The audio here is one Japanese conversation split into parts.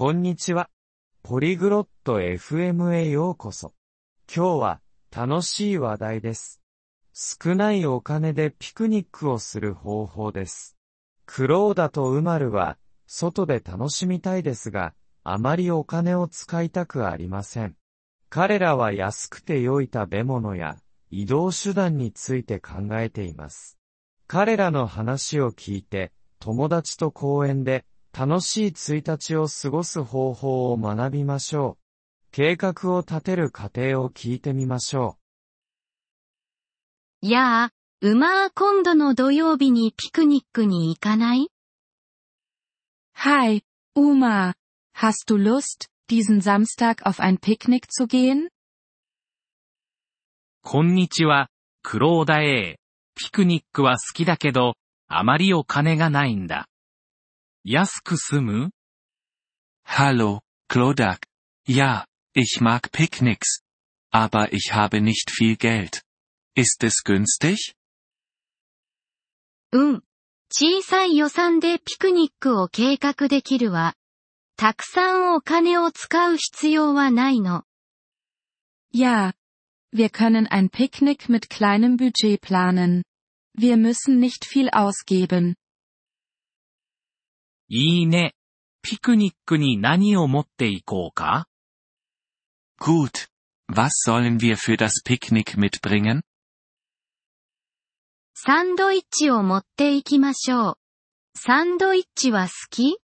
こんにちは。ポリグロット FM へようこそ。今日は楽しい話題です。少ないお金でピクニックをする方法です。クローダとウマルは外で楽しみたいですが、あまりお金を使いたくありません。彼らは安くて良い食べ物や移動手段について考えています。彼らの話を聞いて、友達と公園で楽しい1日を過ごす方法を学びましょう。計画を立てる過程を聞いてみましょやあ、うまー今度の土曜日にピクニックに行かない？Hi, Uma. Hast du Lust, diesen Samstag auf ein Picknick zu gehen? こんにちは、クローダ A。ピクニックは好きだけど、あまりお金がないんだ。安く済む Hallo, Klodak. Ja, ich mag Picknicks. Aber ich habe nicht viel Geld. Ist es günstig? うん。小さい予算でピクニックを計画できるわ。たくさんお金を使う必要はないの。 Ja. Wir können ein Picknick mit kleinem Budget planen. Wir müssen nicht viel ausgeben. いいね。ピクニックに何を持っていこうか Gut. Was sollen wir für das Picknick mitbringen? サンドイッチを持っていきましょう。サンドイッチは好き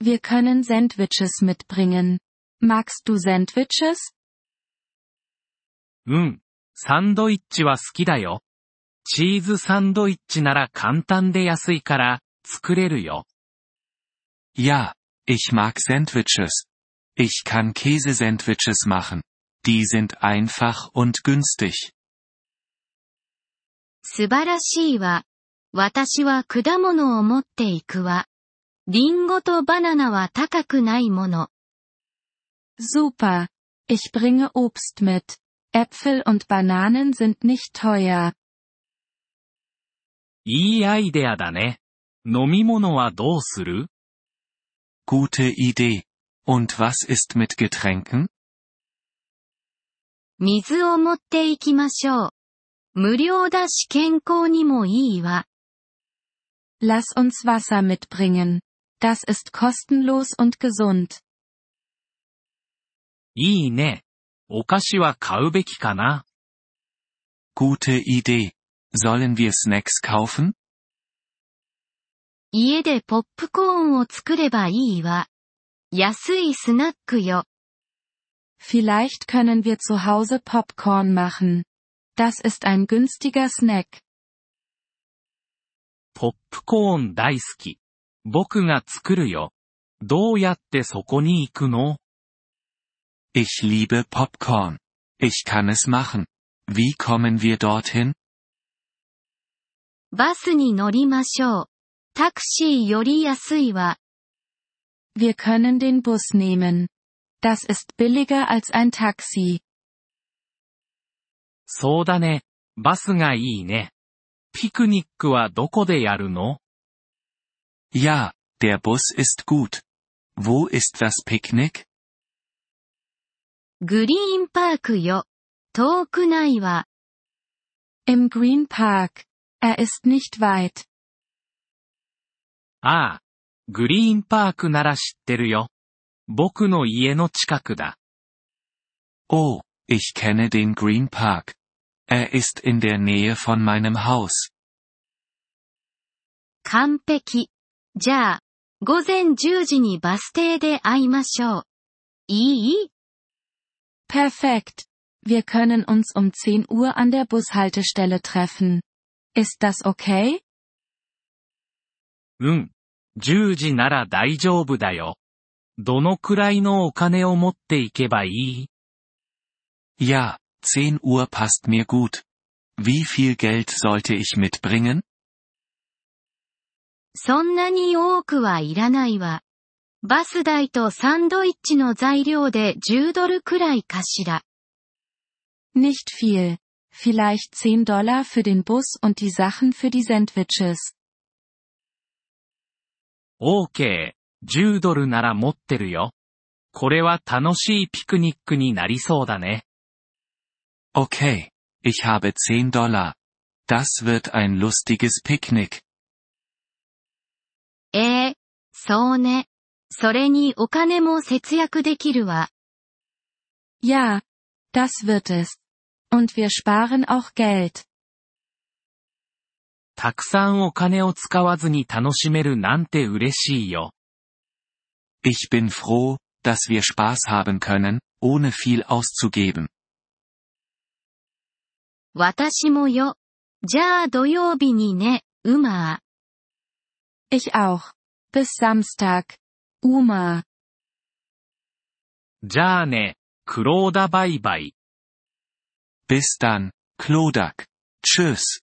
Wir können Sandwiches mitbringen. Magst du Sandwiches? うん。サンドイッチは好きだよ。チーズサンドイッチなら簡単で安いから、作れるよ。Ja, ich mag Sandwiches. Ich kann Käsesandwiches machen. Die sind einfach und günstig. 素晴らしいわ。私は果物を持っていくわ。リンゴとバナナは高くないもの。 Super. Ich bringe Obst mit. Äpfel und Bananen sind nicht teuer. いいアイデアだね。飲み物はどうする Gute Idee. Und was ist mit Getränken? 水を持っていきましょう。無料だし健康にもいいわ。 Lass uns Wasser mitbringen. Das ist kostenlos und gesund. いいね。お菓子は買うべきかな Gute Idee. Sollen wir Snacks kaufen? 家でポップコーンを作ればいいわ。安いスナックよ。Vielleicht können wir zu Hause Popcorn machen. Das ist ein günstiger Snack. ポップコーン大好き。僕が作るよ。どうやってそこに行くの Ich liebe Popcorn. Ich kann es machen. Wie kommen wir dorthin? バスに乗りましょう。タクシーより安いわ。 Wir können den Bus nehmen. Das ist billiger als ein Taxi. そうだね。バスがいいね。ピクニックはどこでやるの Ja, der Bus ist gut. Wo ist das Picknick? グリーンパークよ。遠くないわ。 Im Green Park. Er ist nicht weit. ああ。グリーンパークなら知ってるよ。僕の家の近くだ。Oh, ich kenne den Green Park. Er ist in der Nähe von meinem Haus. 完璧。じゃあ、午前10時にバス停で会いましょう。いい Perfekt. Wir können uns um 10 Uhr an der Bushaltestelle treffen. Ist das okay? うん。10時なら大丈夫だよ。どのくらいのお金を持っていけばいい Ja, 10 Uhr passt mir gut. Wie viel Geld sollte ich mitbringen? そんなに多くはいらないわ。バス代とサンドイッチの材料で10ドルくらいかしら。Nicht viel. Vielleicht 10 Dollar für den Bus und die Sachen für die Sandwiches. OK。10ドルなら持ってるよ。これは楽しいピクニックになりそうだね。Okay, ich habe 10 Dollar. Das wird ein lustiges Picknick. ええそうね。それにお金も節約できるわ。Ja, das wird es. Und wir sparen auch Geld. たくさんお金を使わずに楽しめるなんて嬉しいよ。Ich bin froh, dass wir Spaß haben können, ohne viel auszugeben. 私もよ。じゃあ土曜日にね、うま Ich auch. Bis Samstag. Uma. じゃあね、クローダバイバイ。Bis dann, Klodak. Tschüss.